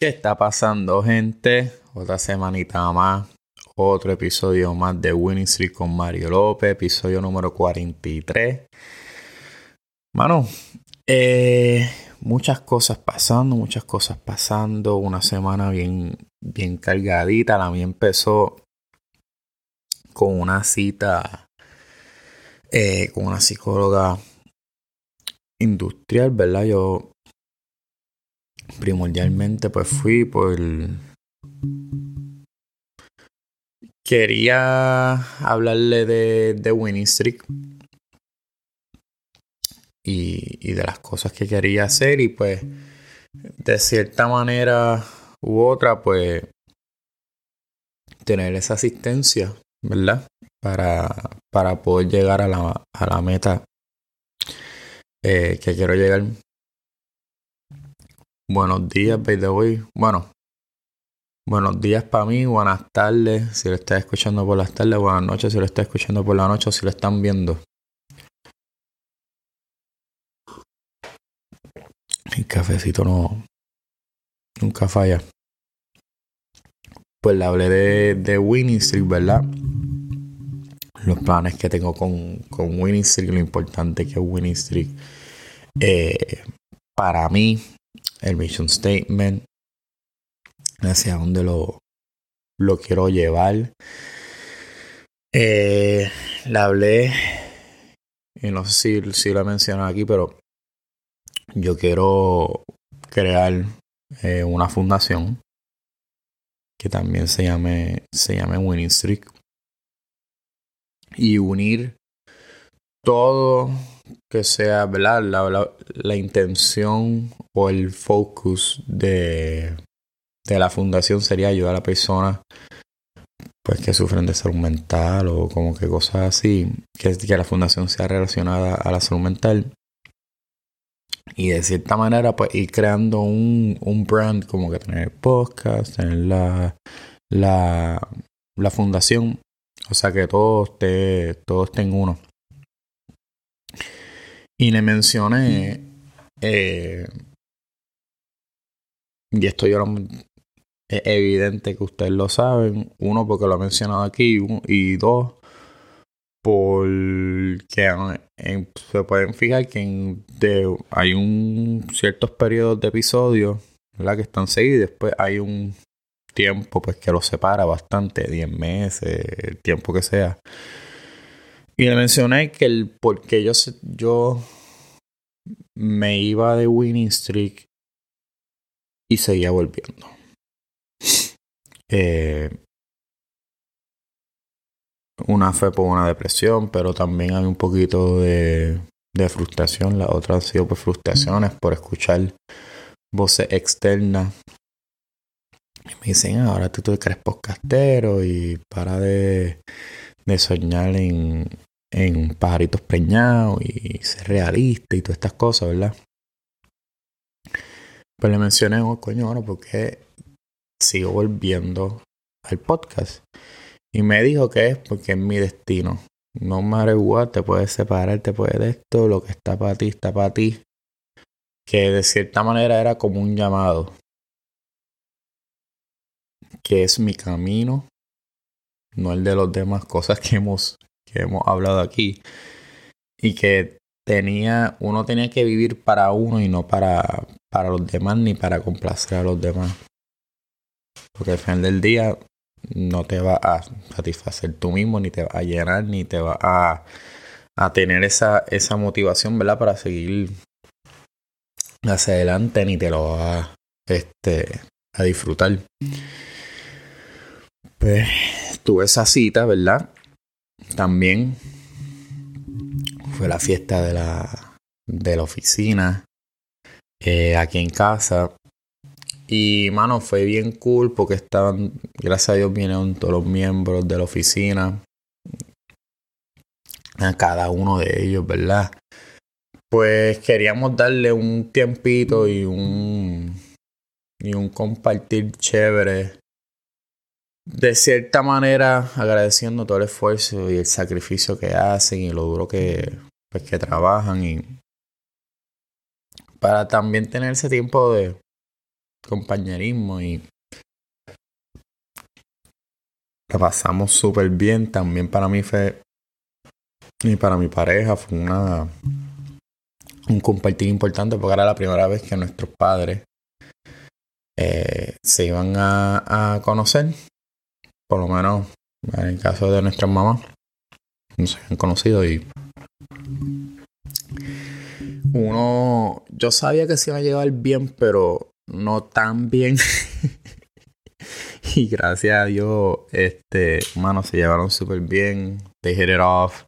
¿Qué está pasando, gente? Otra semanita más. Otro episodio más de Winning Street con Mario López, episodio número 43. Mano, eh, muchas cosas pasando, muchas cosas pasando. Una semana bien, bien cargadita. La mía empezó con una cita eh, con una psicóloga industrial, ¿verdad? Yo primordialmente pues fui por... Quería hablarle de, de Winning Streak y, y de las cosas que quería hacer y pues de cierta manera u otra pues tener esa asistencia, ¿verdad? Para, para poder llegar a la, a la meta eh, que quiero llegar. Buenos días, by the way. Bueno, buenos días para mí, buenas tardes. Si lo estás escuchando por las tardes, buenas noches. Si lo estás escuchando por la noche o si lo están viendo. El cafecito no. Nunca falla. Pues le hablé de, de Winning Street, ¿verdad? Los planes que tengo con, con Winning Street, lo importante que es Winning Street. Eh, para mí, el mission statement, hacia dónde lo, lo quiero llevar. Eh, le hablé, y no sé si, si lo he mencionado aquí, pero yo quiero crear eh, una fundación que también se llame, se llame Winning Streak y unir todo que sea ¿verdad? La, la, la, intención o el focus de, de la fundación sería ayudar a personas pues que sufren de salud mental o como que cosas así que, que la fundación sea relacionada a la salud mental. Y de cierta manera pues ir creando un, un brand como que tener podcast tener la, la, fundación. O sea que todo esté todo esté en uno. Y le mencioné, eh, y esto yo es evidente que ustedes lo saben, uno porque lo he mencionado aquí, y dos porque en, se pueden fijar que hay un ciertos periodos de episodios ¿verdad? que están seguidos y después hay un tiempo pues que los separa bastante, 10 meses, el tiempo que sea. Y le mencioné que el porque yo, yo me iba de winning streak y seguía volviendo. Eh, una fue por una depresión, pero también hay un poquito de, de frustración. La otra ha sido por frustraciones, por escuchar voces externas. Y me dicen, ah, ahora tú te crees podcastero y para de, de soñar en, en pajaritos preñados y ser realista y todas estas cosas, ¿verdad? Pues le mencioné, oh, coño, bueno, porque sigo volviendo al podcast. Y me dijo que es porque es mi destino. No matter what, te puedes separar, te puedes de esto, lo que está para ti, está para ti. Que de cierta manera era como un llamado. Que es mi camino, no el de los demás cosas que hemos que hemos hablado aquí, y que tenía, uno tenía que vivir para uno y no para, para los demás ni para complacer a los demás. Porque al final del día no te va a satisfacer tú mismo, ni te va a llenar, ni te va a, a tener esa, esa motivación, ¿verdad? Para seguir hacia adelante, ni te lo va este, a disfrutar. Pues tuve esa cita, ¿verdad? También fue la fiesta de la, de la oficina eh, aquí en casa. Y, mano, fue bien cool porque estaban, gracias a Dios, vinieron todos los miembros de la oficina. A cada uno de ellos, ¿verdad? Pues queríamos darle un tiempito y un, y un compartir chévere de cierta manera agradeciendo todo el esfuerzo y el sacrificio que hacen y lo duro que, pues, que trabajan y para también tener ese tiempo de compañerismo y la pasamos súper bien. También para mí fue, y para mi pareja fue una, un compartir importante porque era la primera vez que nuestros padres eh, se iban a, a conocer. Por lo menos en el caso de nuestras mamás, no se habían conocido y uno, yo sabía que se iba a llevar bien, pero no tan bien. y gracias a Dios, este, mano, se llevaron súper bien. They hit it off.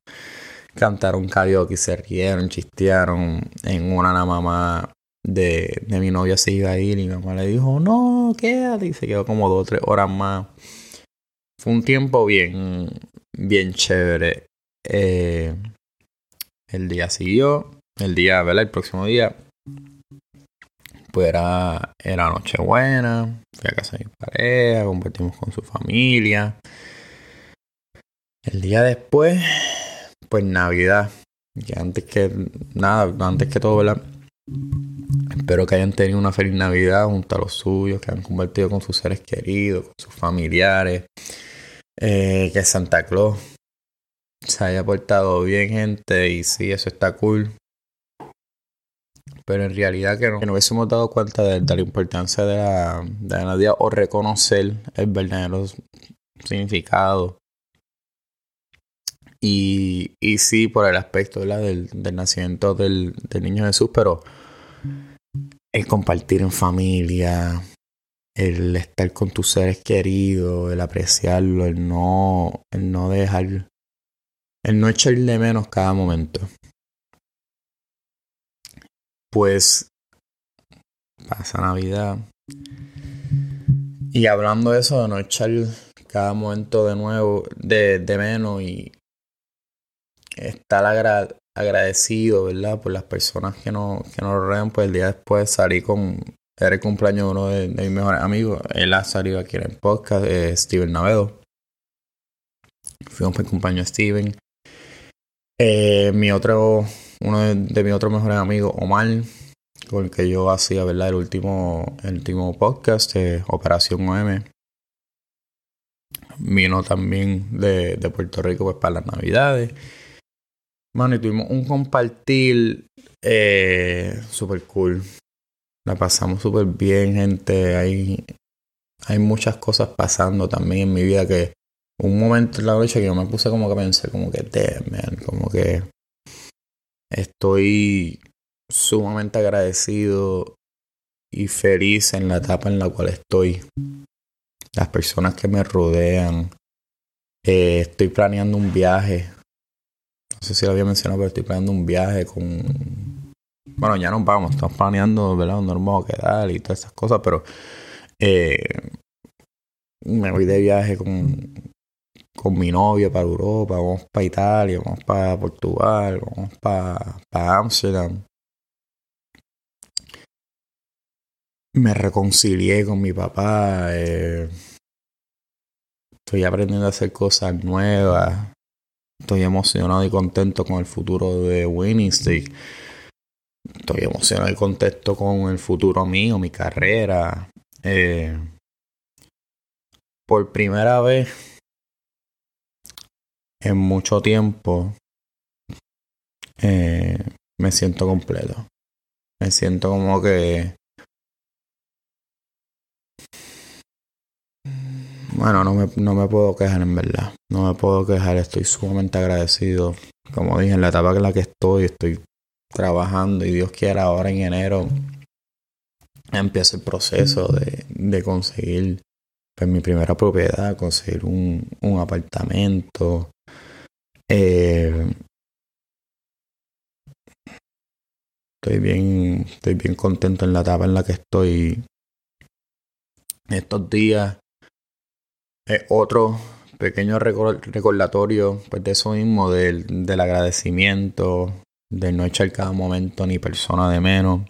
Cantaron karaoke, se rieron, chistearon. En una la mamá de, de mi novia se iba a ir y mi mamá le dijo, no, quédate. Y se quedó como dos o tres horas más. Fue un tiempo bien, bien chévere. Eh, el día siguió, el día, ¿verdad? El próximo día, pues era, era Nochebuena, fui a casa de mi pareja, compartimos con su familia. El día después, pues Navidad. Que antes que nada, antes que todo, ¿verdad? Espero que hayan tenido una feliz Navidad junto a los suyos, que han compartido con sus seres queridos, con sus familiares. Eh, que Santa Claus se haya portado bien, gente, y sí, eso está cool. Pero en realidad que no, que no hubiésemos dado cuenta de, la importancia de la, de la o reconocer el verdadero significado. Y, y sí, por el aspecto Del, del nacimiento del, del niño Jesús, pero el compartir en familia, el estar con tus seres queridos, el apreciarlo, el no, el no dejar el no echarle menos cada momento. Pues pasa Navidad. Y hablando de eso, de no echar cada momento de nuevo, de, de menos y estar agradecido, ¿verdad? Por las personas que, no, que nos rodean, pues el día después salí con, era el cumpleaños de uno de, mis mejores amigos, él ha salido aquí en el podcast, eh, Steven Navedo. Por el cumpleaños de Steven. Eh, mi otro, uno de, mis otros mejores amigos, Omar, con el que yo hacía, ¿verdad? El último, el último podcast de Operación OM. Vino también de, de Puerto Rico pues, para las Navidades. Mano, y tuvimos un compartir eh, super cool. La pasamos súper bien, gente. Hay, hay muchas cosas pasando también en mi vida que un momento en la noche que yo me puse como que pensé, como que, damn, man, como que estoy sumamente agradecido y feliz en la etapa en la cual estoy. Las personas que me rodean. Eh, estoy planeando un viaje. No sé si lo había mencionado, pero estoy planeando un viaje con. Bueno, ya nos vamos. Estamos planeando, ¿verdad? Dónde nos vamos a quedar y todas esas cosas, pero. Eh, me voy de viaje con, con mi novia para Europa, vamos para Italia, vamos para Portugal, vamos para, Amsterdam. Me reconcilié con mi papá. Eh, estoy aprendiendo a hacer cosas nuevas. Estoy emocionado y contento con el futuro de Winning. Estoy emocionado y contento con el futuro mío, mi carrera. Eh, por primera vez en mucho tiempo eh, me siento completo. Me siento como que... Bueno, no me, no me puedo quejar en verdad. No me puedo quejar, estoy sumamente agradecido. Como dije, en la etapa en la que estoy, estoy trabajando y Dios quiera ahora en enero empieza el proceso de, de conseguir pues, mi primera propiedad, conseguir un, un apartamento, eh, estoy bien, estoy bien contento en la etapa en la que estoy estos días. Es otro pequeño recordatorio pues, de eso mismo, del, del agradecimiento, de no echar cada momento ni persona de menos.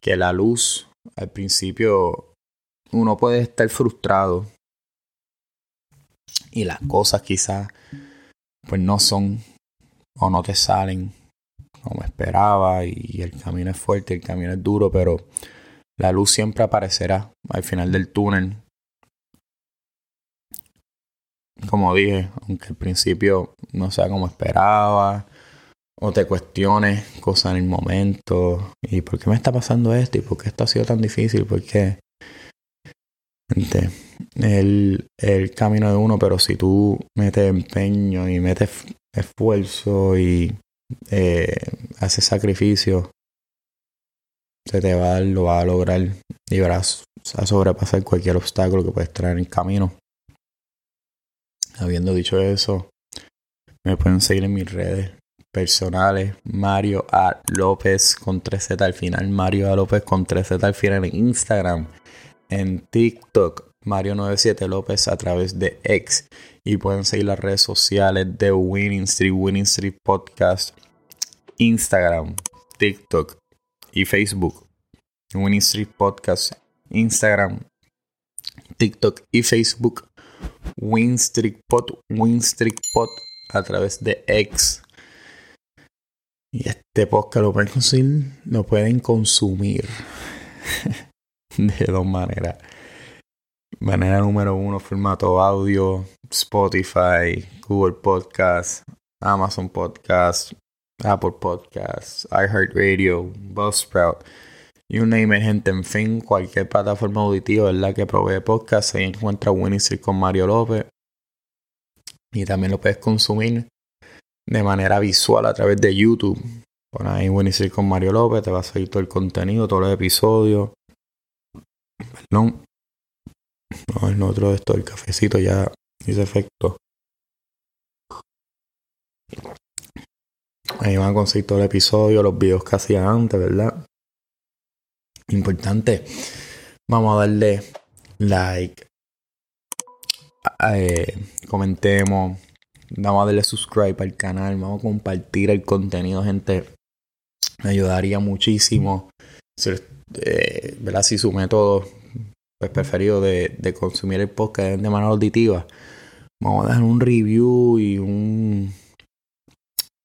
Que la luz, al principio, uno puede estar frustrado y las cosas quizás pues no son o no te salen como esperaba y el camino es fuerte, el camino es duro, pero La luz siempre aparecerá al final del túnel. Como dije, aunque al principio no sea como esperaba, o te cuestiones cosas en el momento, y por qué me está pasando esto, y por qué esto ha sido tan difícil, porque el, el camino de uno, pero si tú metes empeño y metes esfuerzo y eh, haces sacrificio, se te va, lo va a lograr y verás a sobrepasar cualquier obstáculo que puedes traer en el camino. Habiendo dicho eso, me pueden seguir en mis redes personales. Mario A. López con 3Z al final. Mario A. López con 3Z al final en Instagram. En TikTok. Mario97 López a través de X. Y pueden seguir las redes sociales de Winning Street, Winning Street Podcast. Instagram, TikTok y Facebook. Winning Street Podcast. Instagram, TikTok y Facebook. Win Street Pod, Win Street Pod a través de X. Y este podcast lo pueden consumir, lo pueden consumir de dos maneras. Manera número uno, formato audio, Spotify, Google Podcast, Amazon Podcast, Apple Podcasts, iHeartRadio, Buzzsprout, you name it, gente. En fin, cualquier plataforma auditiva que provee podcast, se encuentra Winnie con Mario López. Y también lo puedes consumir de manera visual a través de YouTube. Pon ahí Winnie con Mario López, te va a salir todo el contenido, todos los episodios. Perdón. No, el otro de esto, el cafecito ya hizo efecto. Ahí van a conseguir todo el episodio, los videos que hacía antes, ¿verdad? Importante. Vamos a darle like. Eh, comentemos Vamos a darle subscribe al canal. Vamos a compartir el contenido, gente. Me ayudaría muchísimo. Si, eh, si su método pues, preferido de, de consumir el podcast es de manera auditiva, vamos a dejar un review y un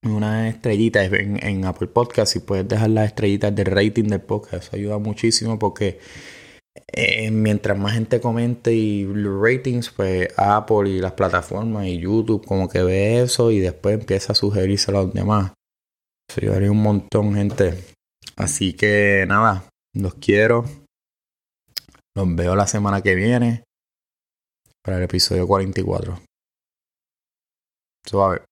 una estrellita en, en Apple Podcast. Si puedes dejar las estrellitas de rating del podcast, eso ayuda muchísimo porque eh, mientras más gente comente y ratings, pues Apple y las plataformas y YouTube como que ve eso y después empieza a sugerirse a los demás. Eso ayudaría un montón, gente. Así que nada, los quiero. Los veo la semana que viene para el episodio 44. Suave.